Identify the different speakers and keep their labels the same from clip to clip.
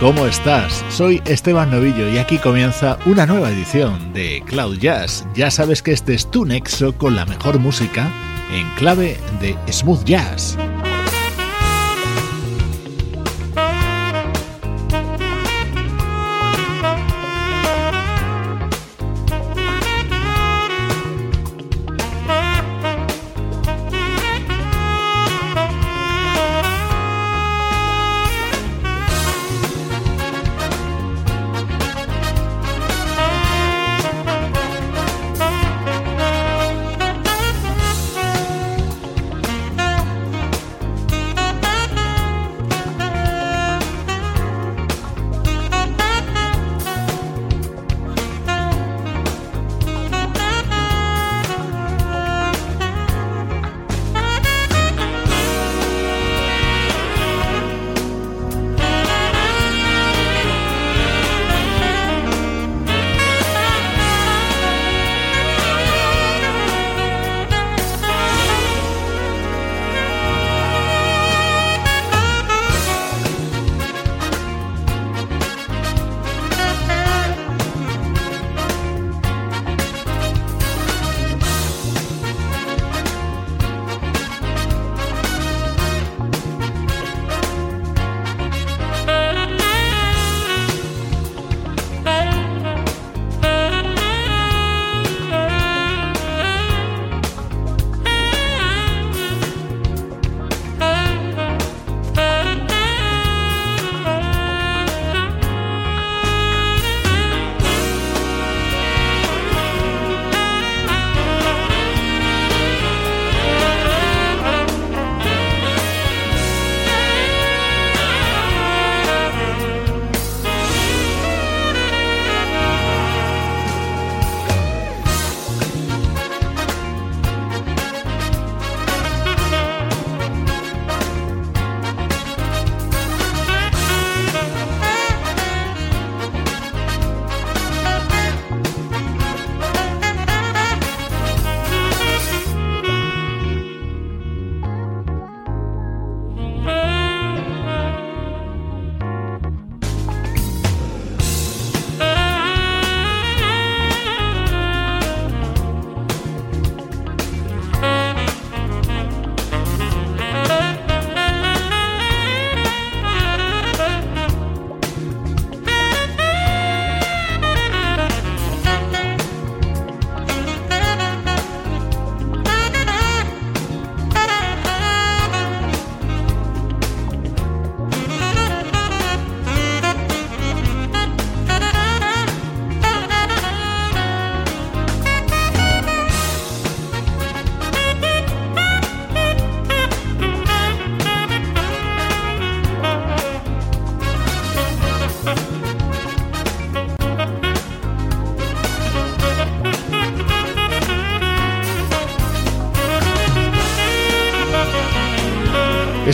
Speaker 1: ¿Cómo estás? Soy Esteban Novillo y aquí comienza una nueva edición de Cloud Jazz. Ya sabes que este es tu nexo con la mejor música en clave de smooth jazz.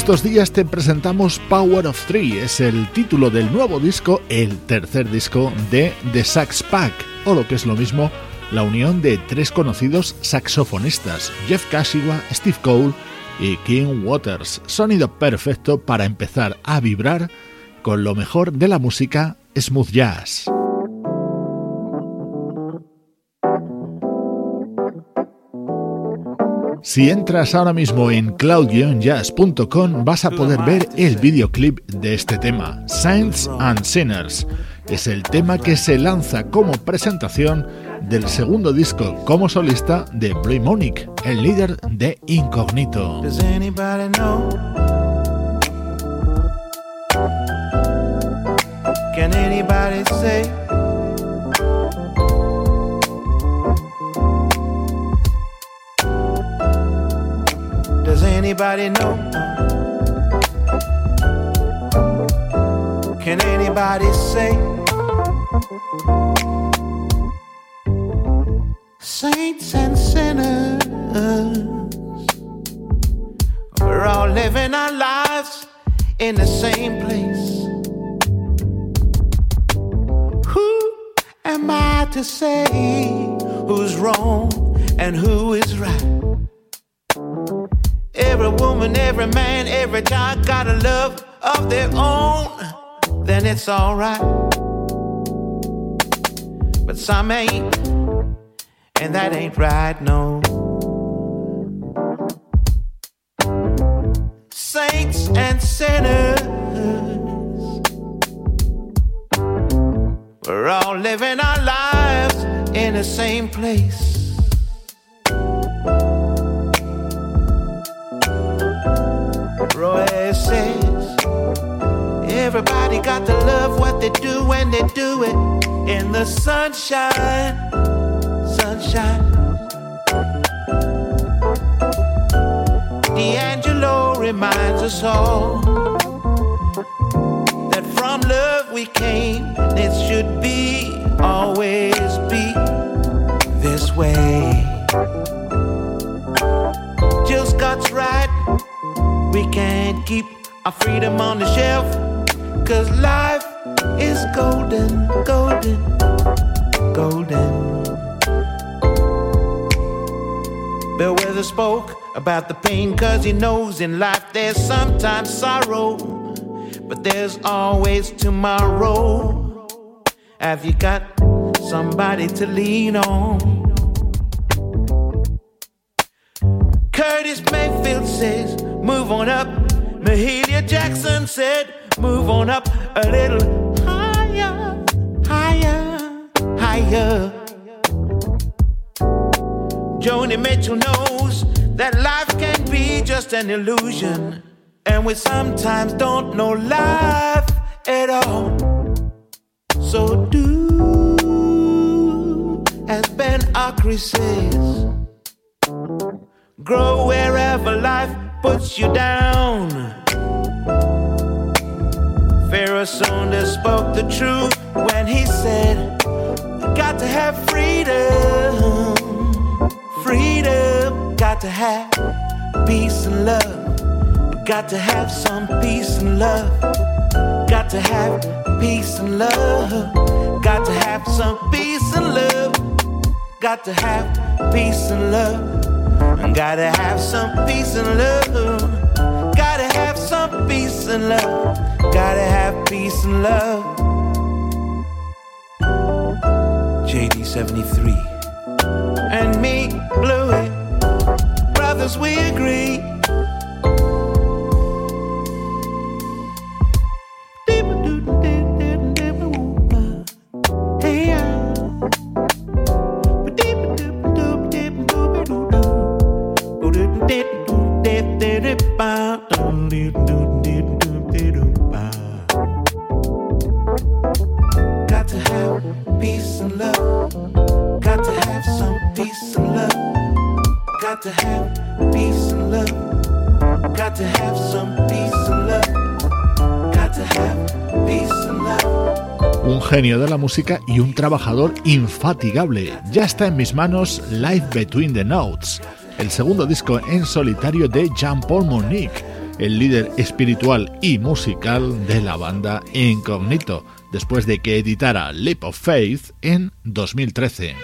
Speaker 1: Estos días te presentamos Power of Three, es el título del nuevo disco, el tercer disco de The Sax Pack, o lo que es lo mismo, la unión de tres conocidos saxofonistas, Jeff Kashiwa, Steve Cole y King Waters. Sonido perfecto para empezar a vibrar con lo mejor de la música smooth jazz. Si entras ahora mismo en cloud-jazz.com vas a poder ver el videoclip de este tema, Saints and Sinners. Es el tema que se lanza como presentación del segundo disco como solista de Bray Monic, el líder de Incognito.
Speaker 2: Anybody know? Can anybody say? Saints and sinners, we're all living our lives in the same place. Who am I to say who's wrong and who is right? Every woman, every man, every child got a love of their own, then it's alright. But some ain't, and that ain't right, no. Saints and sinners We're all living our lives in the same place. Roy says, Everybody got to love what they do when they do it in the sunshine. Sunshine. D'Angelo reminds us all that from love we came, and it should be, always be this way. Just God's right, we can't keep our freedom on the shelf, cause life is golden, golden, golden. Bill Weather spoke about the pain cause he knows in life there's sometimes sorrow but there's always tomorrow. Have you got somebody to lean on? Curtis Mayfield says, move on up. Mahalia Jackson said, move on up a little higher, higher, higher. Joni Mitchell knows that life can be just an illusion. And we sometimes don't know life at all. So do as Ben Akri says. Grow wherever life puts you down. Pharaoh Saunders spoke the truth when he said, Got to have freedom, freedom, got to have peace and love. Got to have some peace and love. Got to have peace and love. Got to have some peace and love. Got to have peace and love. Gotta have some peace and love. Gotta have some peace and love. Gotta have peace and love. JD 73 and me, Bluey. Brothers, we agree.
Speaker 1: Un genio de la música y un trabajador infatigable. Ya está en mis manos Life Between the Notes, el segundo disco en solitario de Jean-Paul Monique, el líder espiritual y musical de la banda Incognito, después de que editara Leap of Faith en 2013.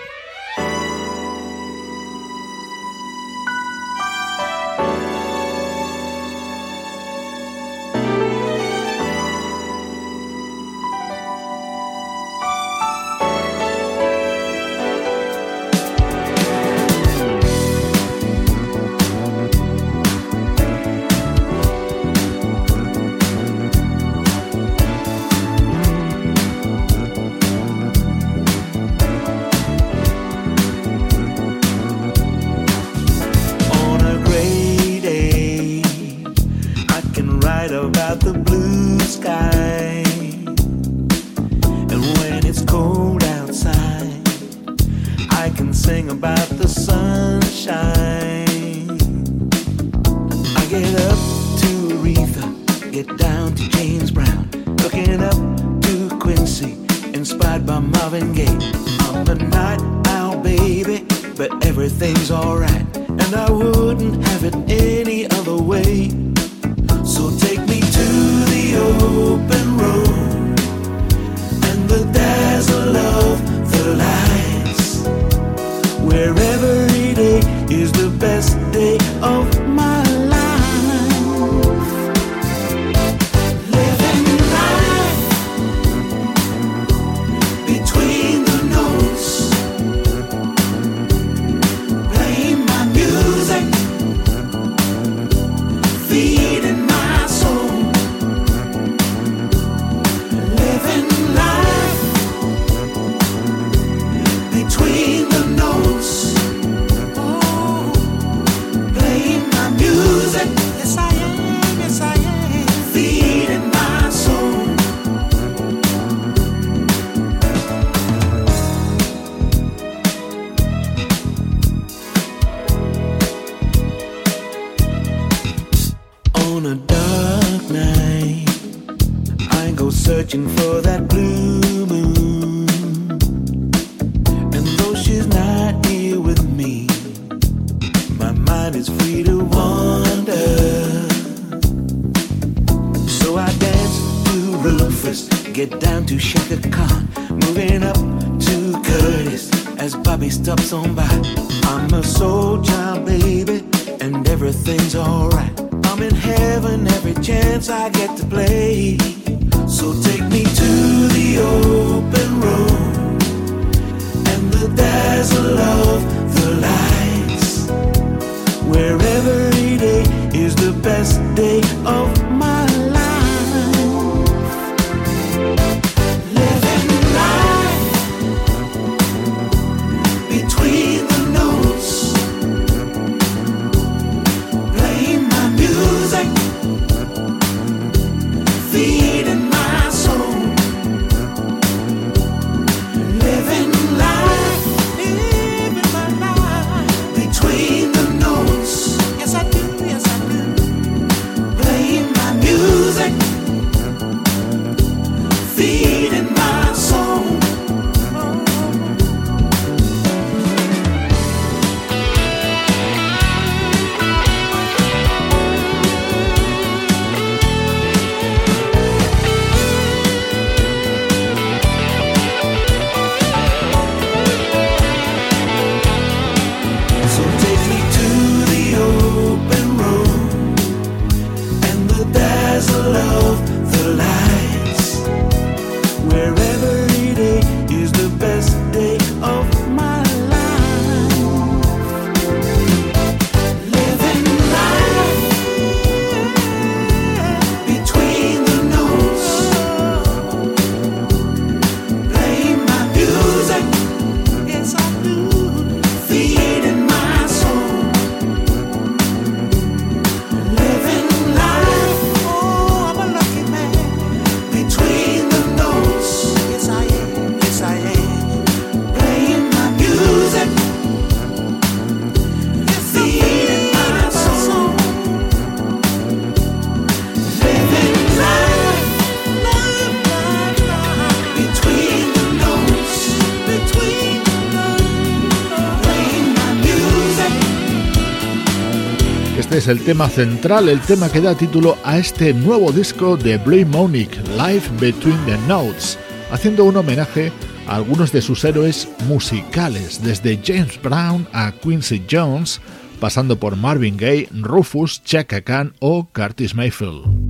Speaker 1: El tema central, el tema que da título a este nuevo disco de Blue Monic, Life Between the Notes, haciendo un homenaje a algunos de sus héroes musicales, desde James Brown a Quincy Jones, pasando por Marvin Gaye, Rufus, Chaka Khan o Curtis Mayfield.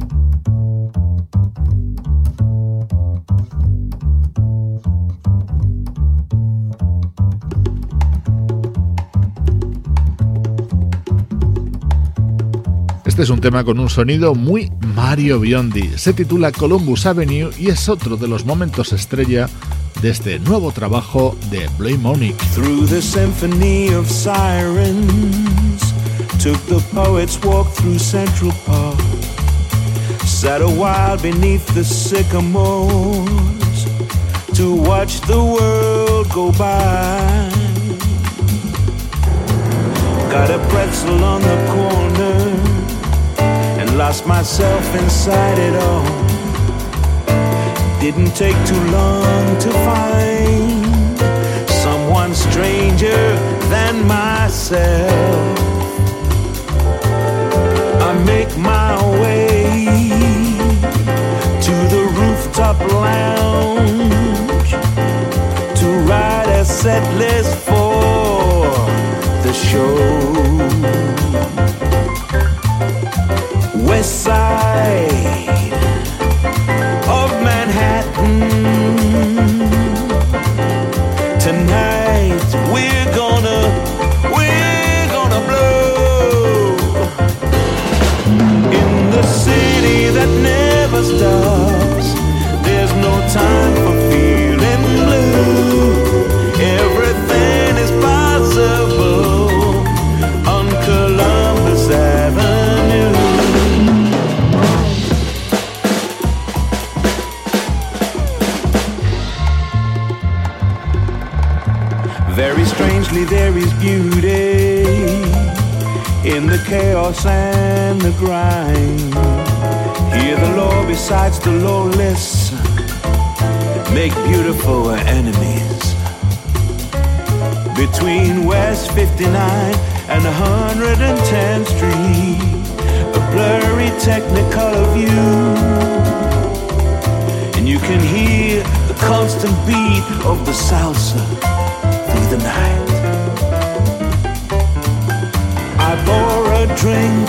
Speaker 1: Este es un tema con un sonido muy Mario Biondi. Se titula Columbus Avenue y es otro de los momentos estrella de este nuevo trabajo de Blake Monique.
Speaker 2: Through the symphony of sirens, took the poets walk through Central Park. Sat a while beneath the sycamores to watch the world go by. Got a pretzel on the corner. Lost myself inside it all. Didn't take too long to find someone stranger than myself. I make my way to the rooftop lounge to write a set list for the show side. Very strangely, there is beauty in the chaos and the grind. Hear the law besides the lawless make beautiful enemies. Between West 59 and 110th Street, a blurry technicolor view. And you can hear the constant beat of the salsa the night. I pour a drink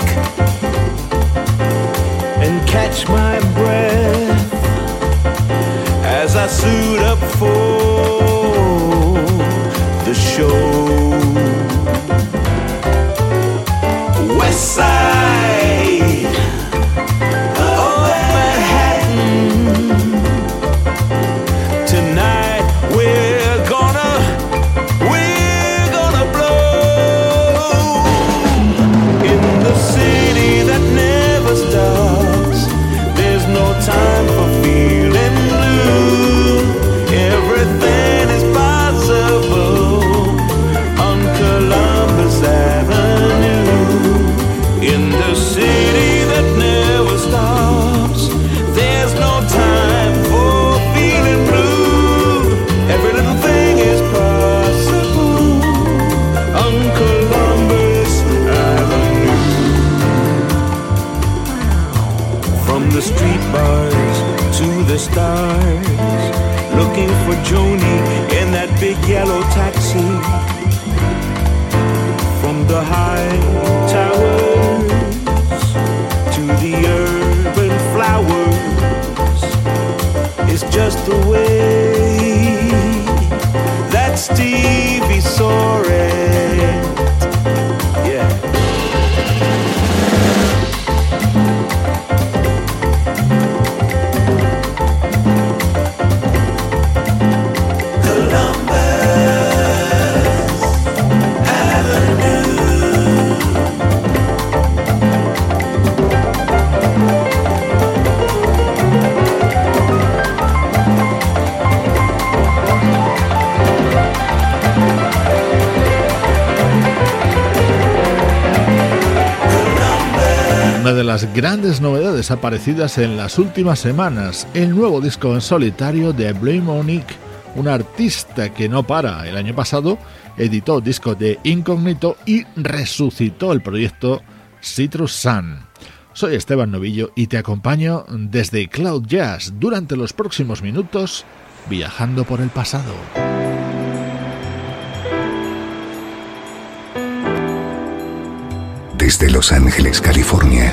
Speaker 2: and catch my breath as I suit up for the show. West side taxi. From the high towers to the urban flowers, it's just the way that Stevie saw it.
Speaker 1: Las grandes novedades aparecidas en las últimas semanas, el nuevo disco en solitario de Blue Monique, un artista que no para. El año pasado editó disco de Incógnito y resucitó el proyecto Citrus Sun. Soy Esteban Novillo y te acompaño desde Cloud Jazz durante los próximos minutos viajando por el pasado.
Speaker 3: desde Los Ángeles, California.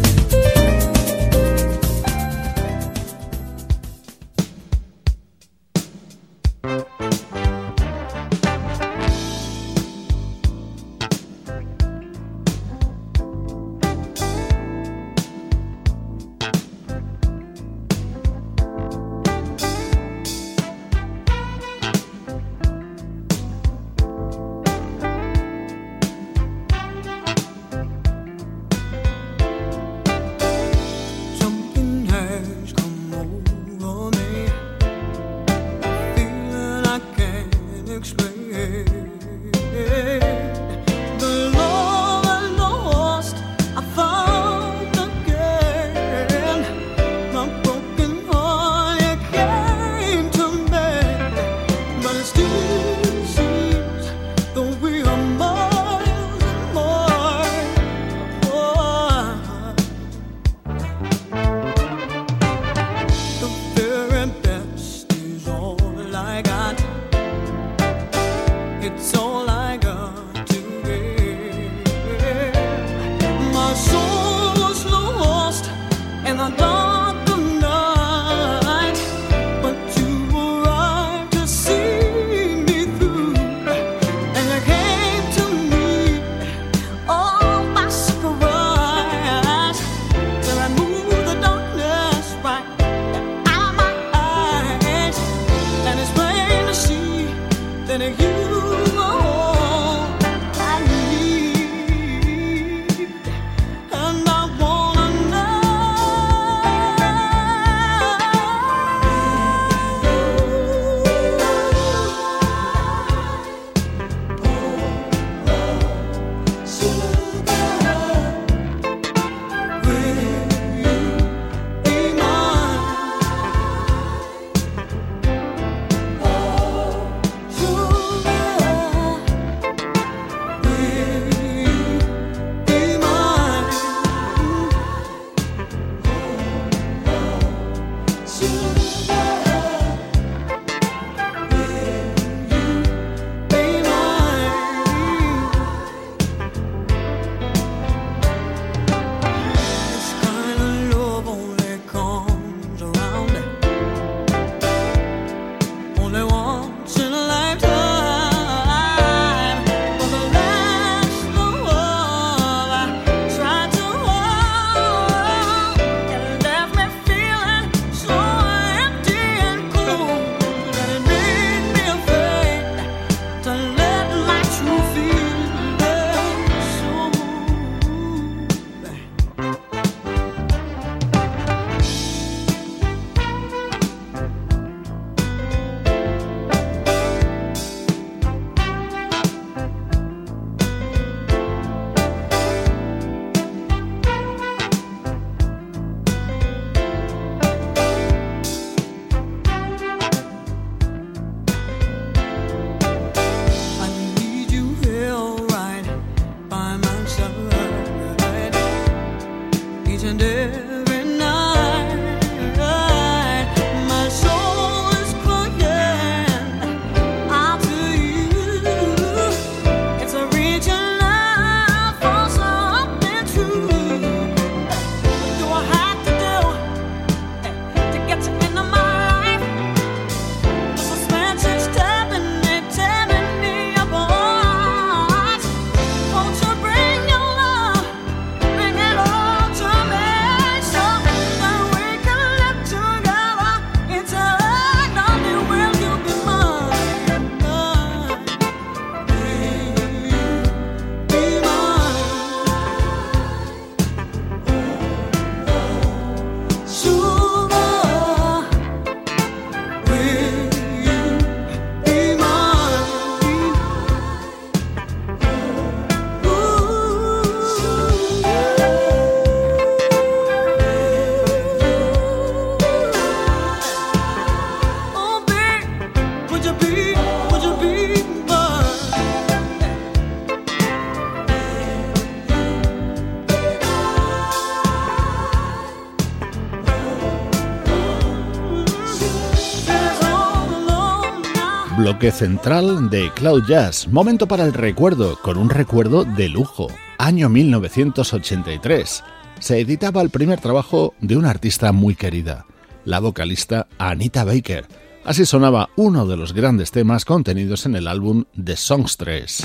Speaker 1: Central de Cloud Jazz. Momento para el recuerdo, con un recuerdo de lujo. Año 1983. Se editaba el primer trabajo de una artista muy querida, la vocalista Anita Baker. Así sonaba uno de los grandes temas contenidos en el álbum The Songstress.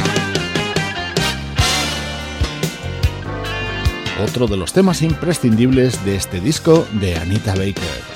Speaker 1: Otro de los temas imprescindibles de este disco de Anita Baker.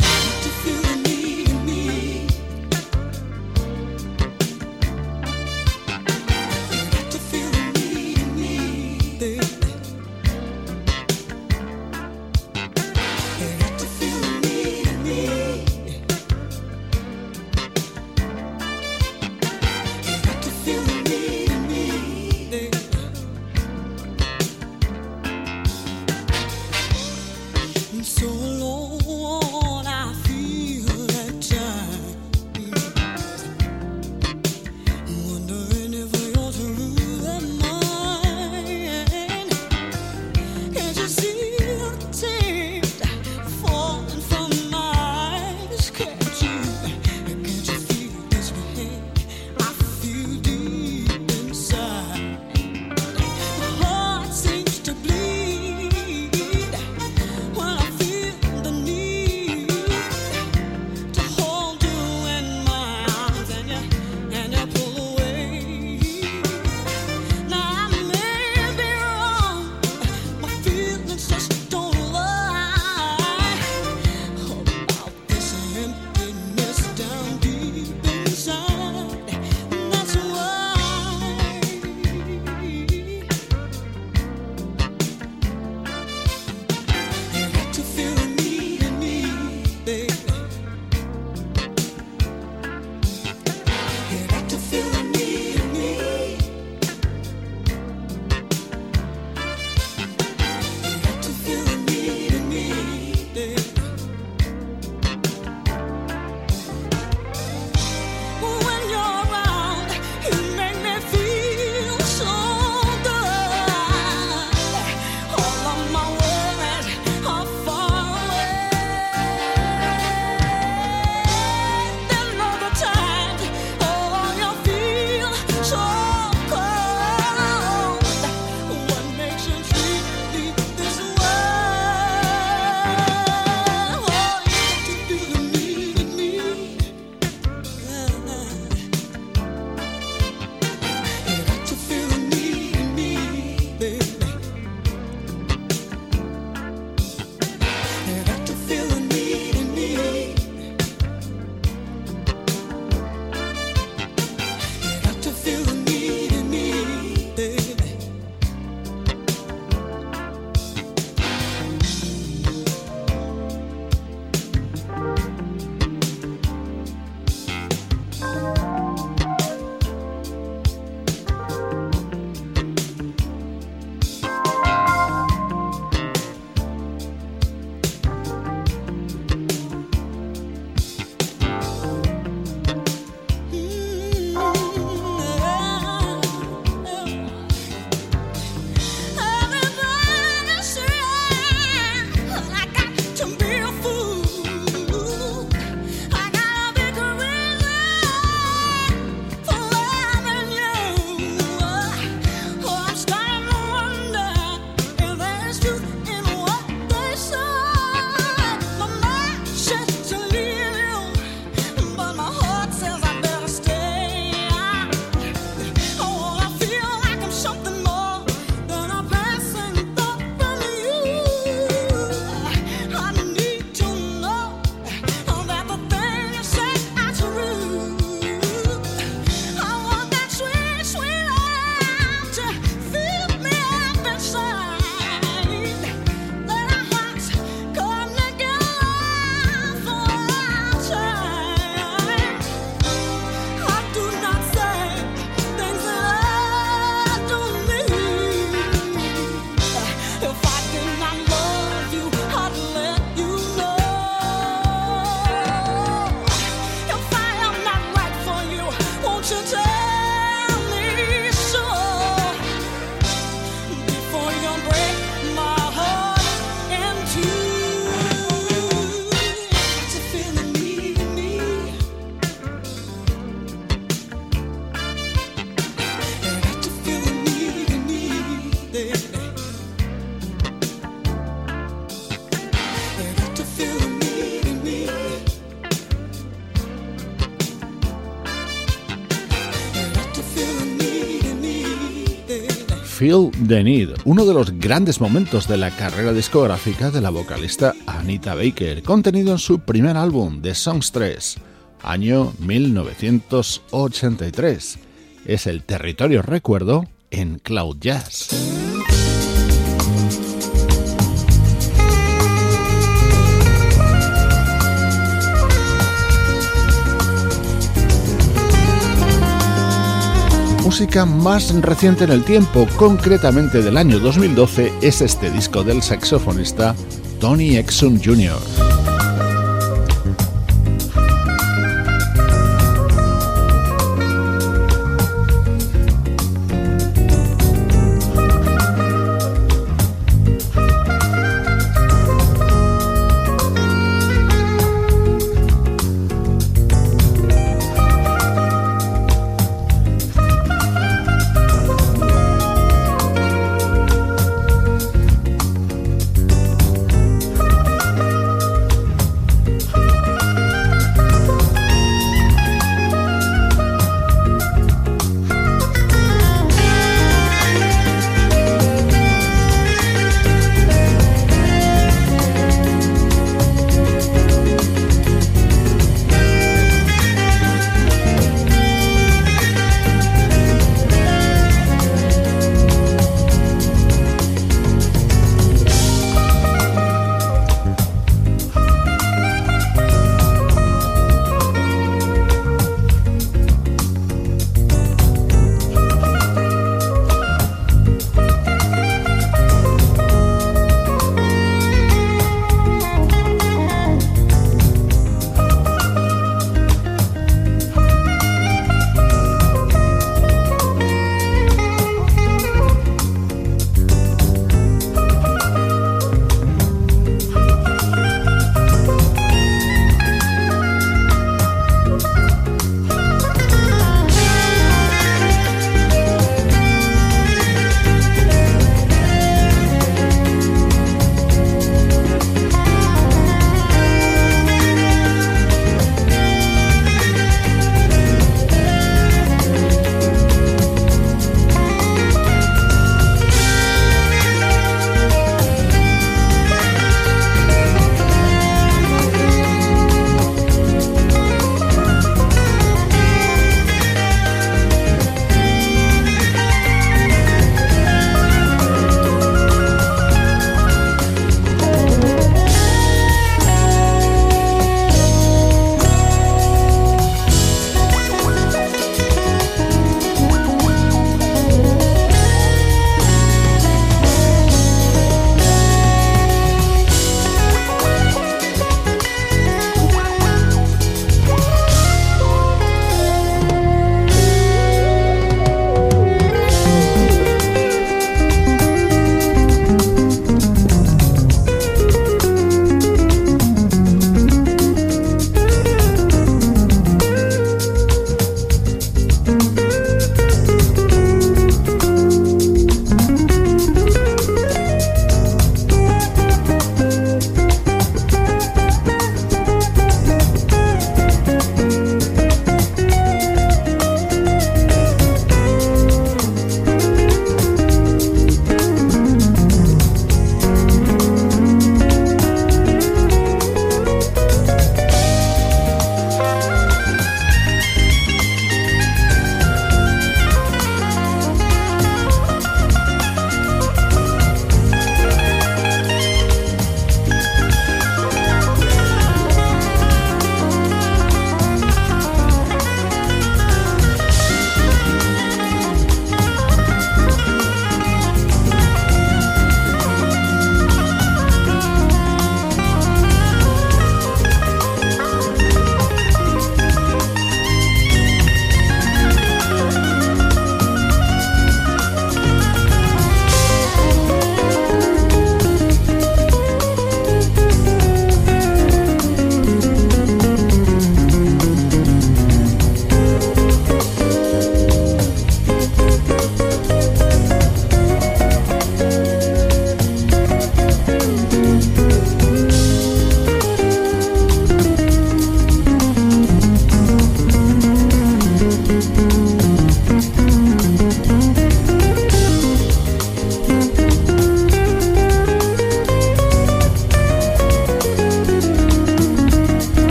Speaker 1: Feel the Need, uno de los grandes momentos de la carrera discográfica de la vocalista Anita Baker, contenido en su primer álbum, The Songs 3, año 1983. Es el territorio recuerdo en Cloud Jazz. Música más reciente en el tiempo, concretamente del año 2012, es este disco del saxofonista Tony Exum Jr.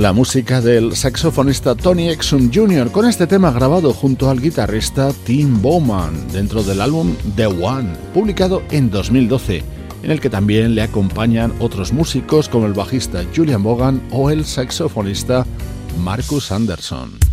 Speaker 1: la música del saxofonista Tony Exum Jr. con este tema grabado junto al guitarrista Tim Bowman dentro del álbum The One, publicado en 2012, en el que también le acompañan otros músicos como el bajista Julian Bogan o el saxofonista Marcus Anderson.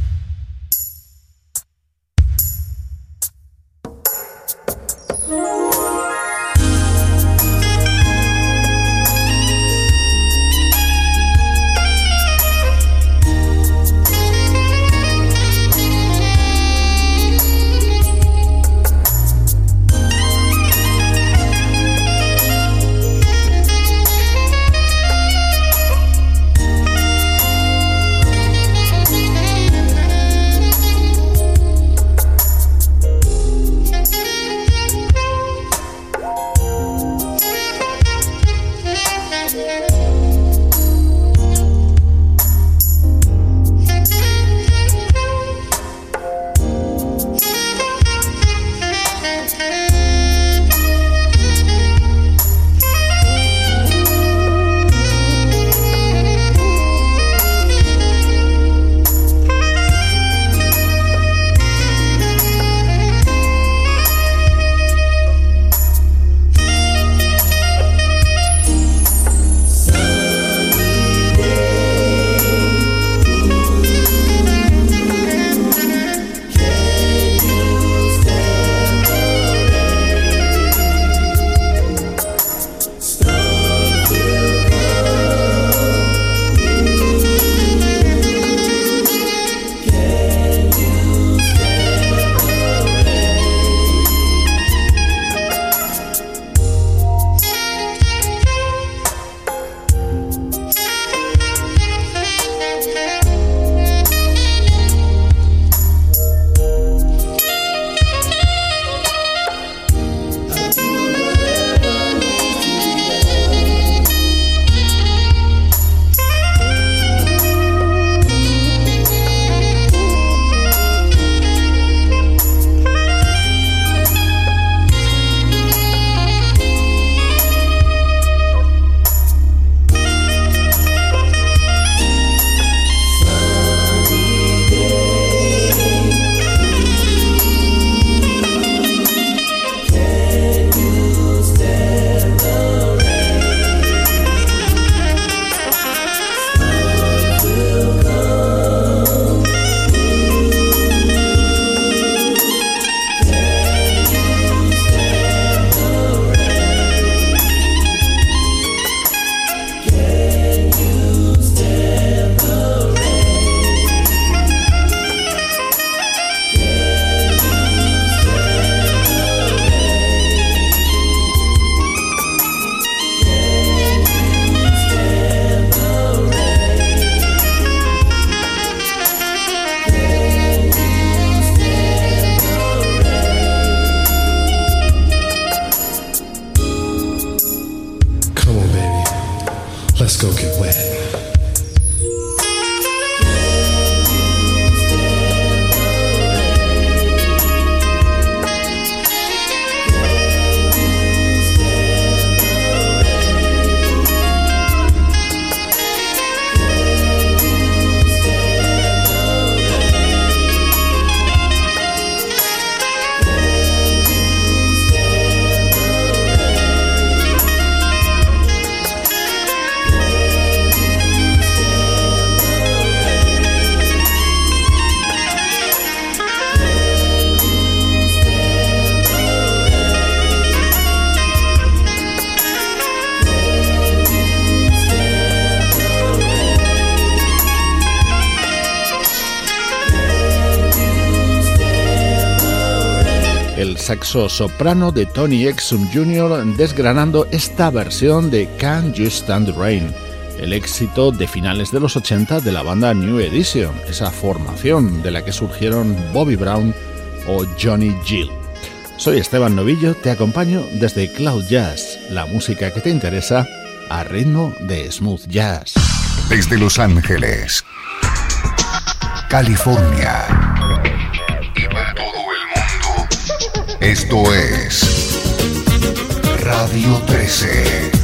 Speaker 1: Soprano de Tony Exum Jr. desgranando esta versión de Can You Stand Rain, el éxito de finales de los 80 de la banda New Edition, esa formación de la que surgieron Bobby Brown o Johnny Gill. Soy Esteban Novillo, te acompaño desde Cloud Jazz, la música que te interesa a ritmo de smooth jazz.
Speaker 3: Desde Los Ángeles, California Esto es Radio 13.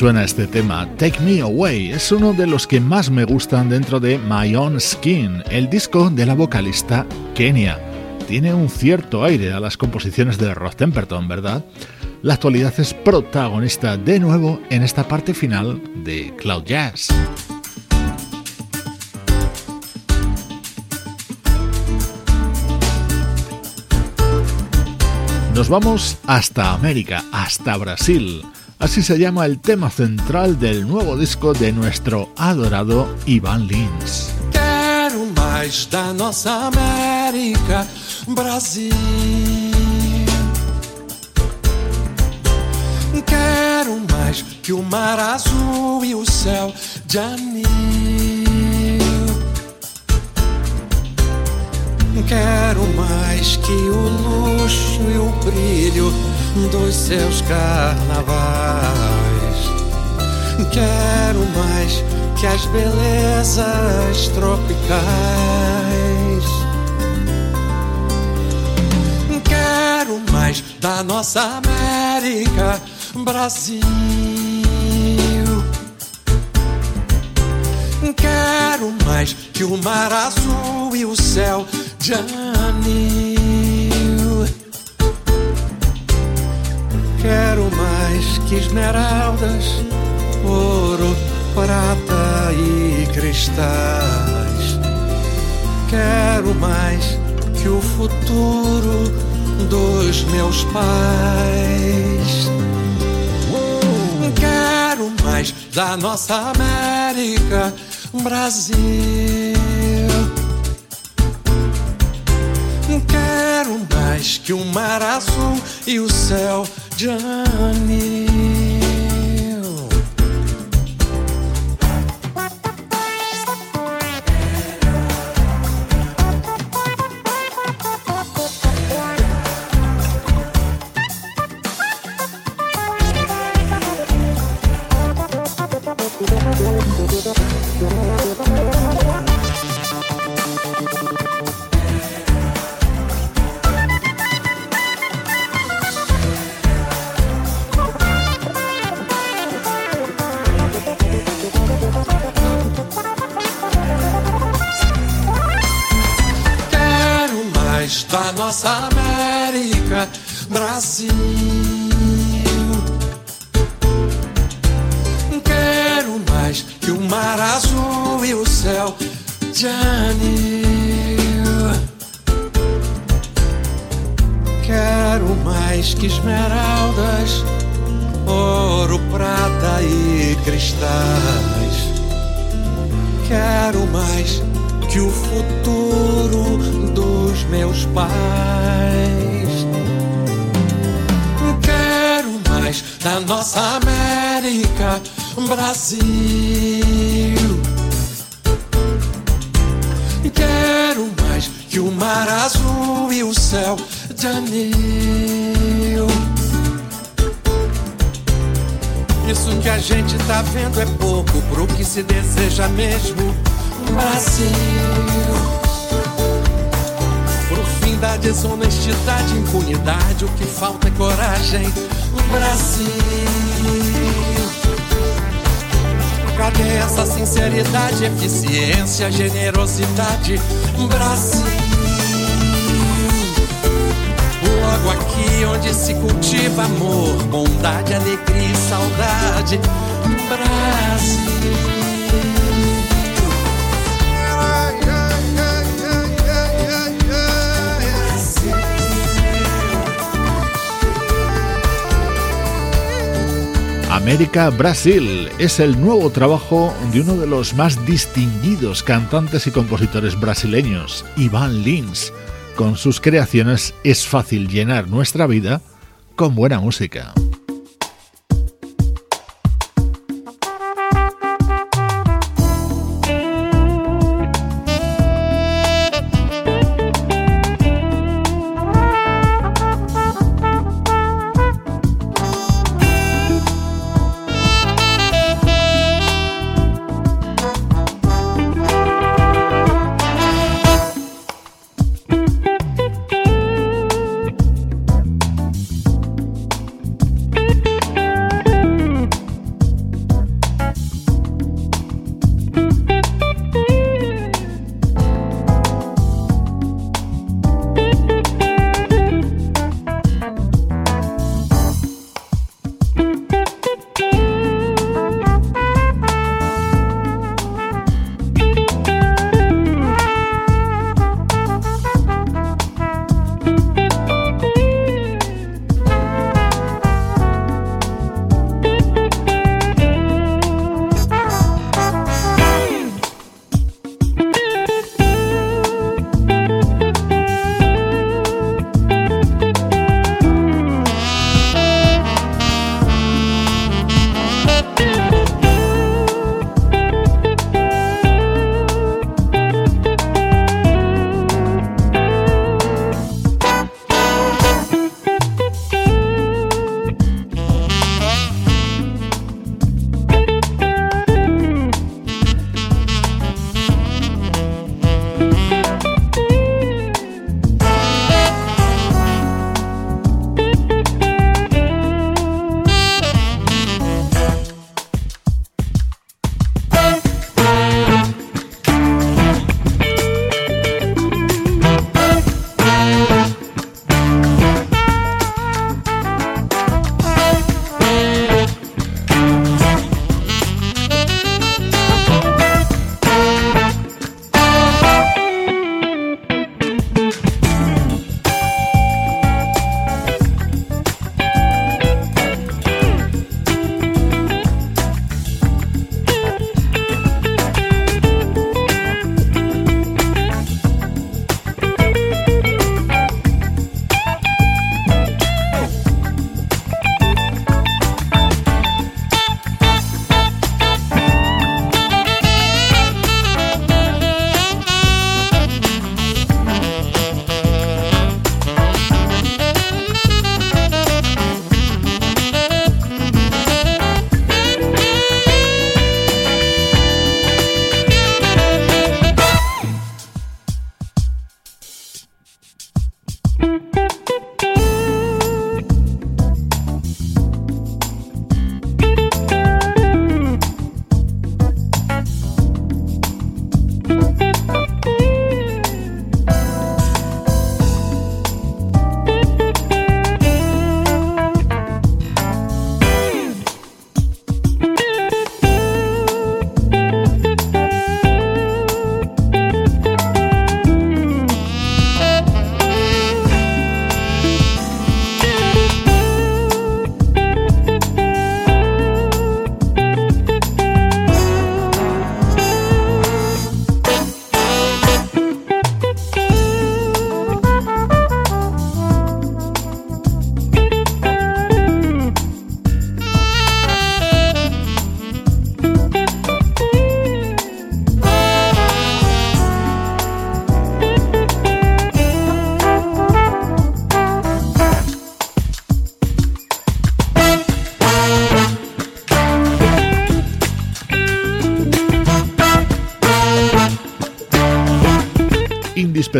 Speaker 1: Suena este tema, Take Me Away, es uno de los que más me gustan dentro de My Own Skin, el disco de la vocalista Kenya. Tiene un cierto aire a las composiciones de Rod Temperton, ¿verdad? La actualidad es protagonista de nuevo en esta parte final de Cloud Jazz. Nos vamos hasta América, hasta Brasil. Así se llama el tema central del nuevo disco de nuestro adorado Ivan Lins.
Speaker 4: Quero mais da nossa América, Brasil. Quero mais que o mar azul e o céu de anil. Quero mais que o luxo e o brilho dos seus carnavais. Quero mais que as belezas tropicais. Quero mais da nossa América, Brasil. Quero mais que o mar azul e o céu de anil. Quero mais que esmeraldas, ouro, prata e cristais. Quero mais que o futuro dos meus pais. Quero da nossa América, Brasil. Quero mais que o mar azul e o céu cani mesmo Brasil. Pro fim da desonestidade, impunidade, o que falta é coragem. Brasil. Cadê essa sinceridade, eficiência, generosidade? Brasil. Logo aqui onde se cultiva amor, bondade, alegria e saudade. Brasil.
Speaker 1: América Brasil es el nuevo trabajo de uno de los más distinguidos cantantes y compositores brasileños, Iván Lins. Con sus creaciones es fácil llenar nuestra vida con buena música.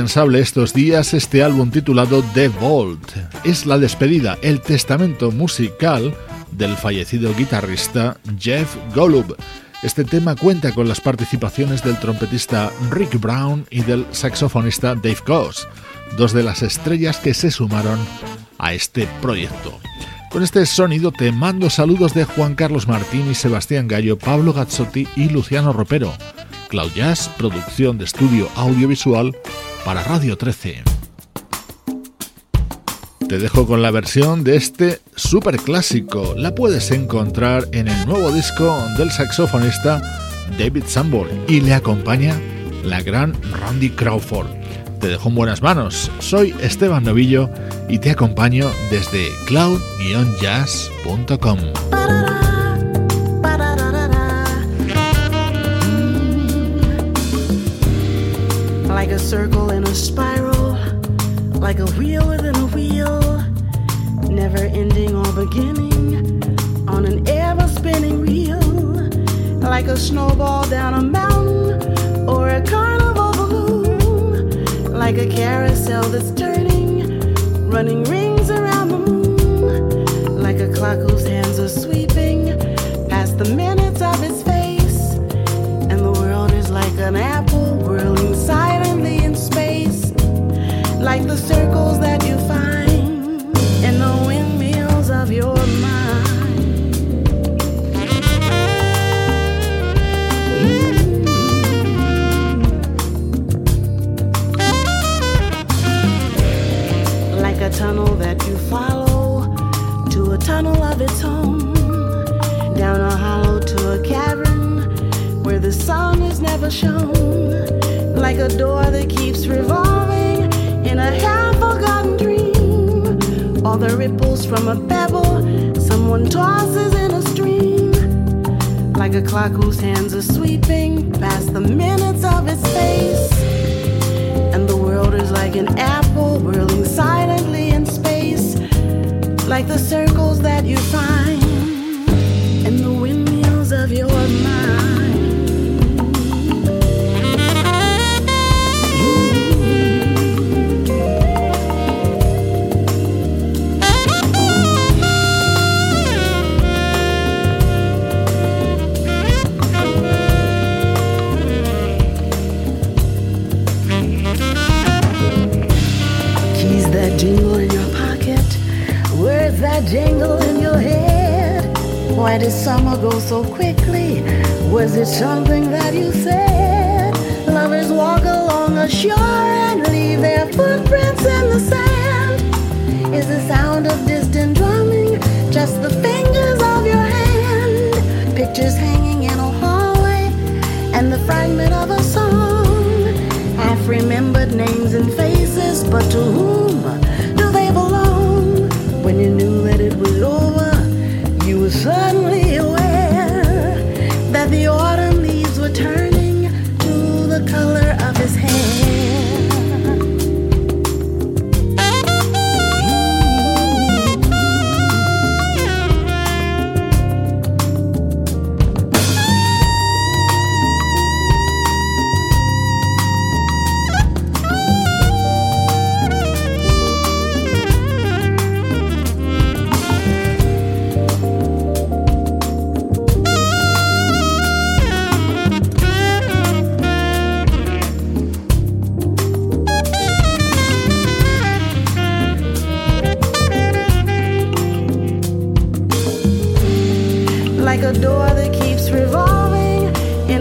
Speaker 1: Indispensable estos días este álbum titulado The Vault. Es la despedida, el testamento musical del fallecido guitarrista Jeff Golub. Este tema cuenta con las participaciones del trompetista Rick Brown y del saxofonista Dave Coase, dos de las estrellas que se sumaron a este proyecto. Con este sonido te mando saludos de Juan Carlos Martín y Sebastián Gallo, Pablo Gazzotti y Luciano Ropero. Cloud Jazz, producción de estudio audiovisual para Radio 13. Te dejo con la versión de este super clásico. La puedes encontrar en el nuevo disco del saxofonista David Sanborn y le acompaña la gran Randy Crawford. Te dejo en buenas manos. Soy Esteban Novillo y te acompaño desde cloud-jazz.com.
Speaker 5: Like a circle in a spiral, like a wheel within a wheel, never ending or beginning on an ever spinning wheel, like a snowball down a mountain or a carnival balloon, like a carousel that's turning, running rings around the moon, like a clock whose hands are sweeping past the minutes of its face, and the world is like an apple like the circles that you find in the windmills of your mind. Like a tunnel that you follow to a tunnel of its own, down a hollow to a cavern where the sun is never shown, like a door that keeps revolving in a half forgotten dream, or the ripples from a pebble someone tosses in a stream, like a clock whose hands are sweeping past the minutes of its face. And the world is like an apple whirling silently in space, like the circles that you find so quickly? Was it something that you said? Lovers walk along a shore and leave their footprints in the sand. Is the sound of distant drumming just the fingers of your hand? Pictures hanging in a hallway and the fragment of a song. Half remembered names and faces, but to whom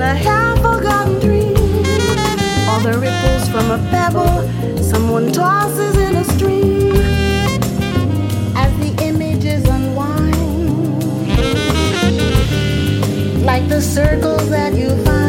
Speaker 5: a half forgotten dream. All the ripples from a pebble someone tosses in a stream as the images unwind, like the circles that you find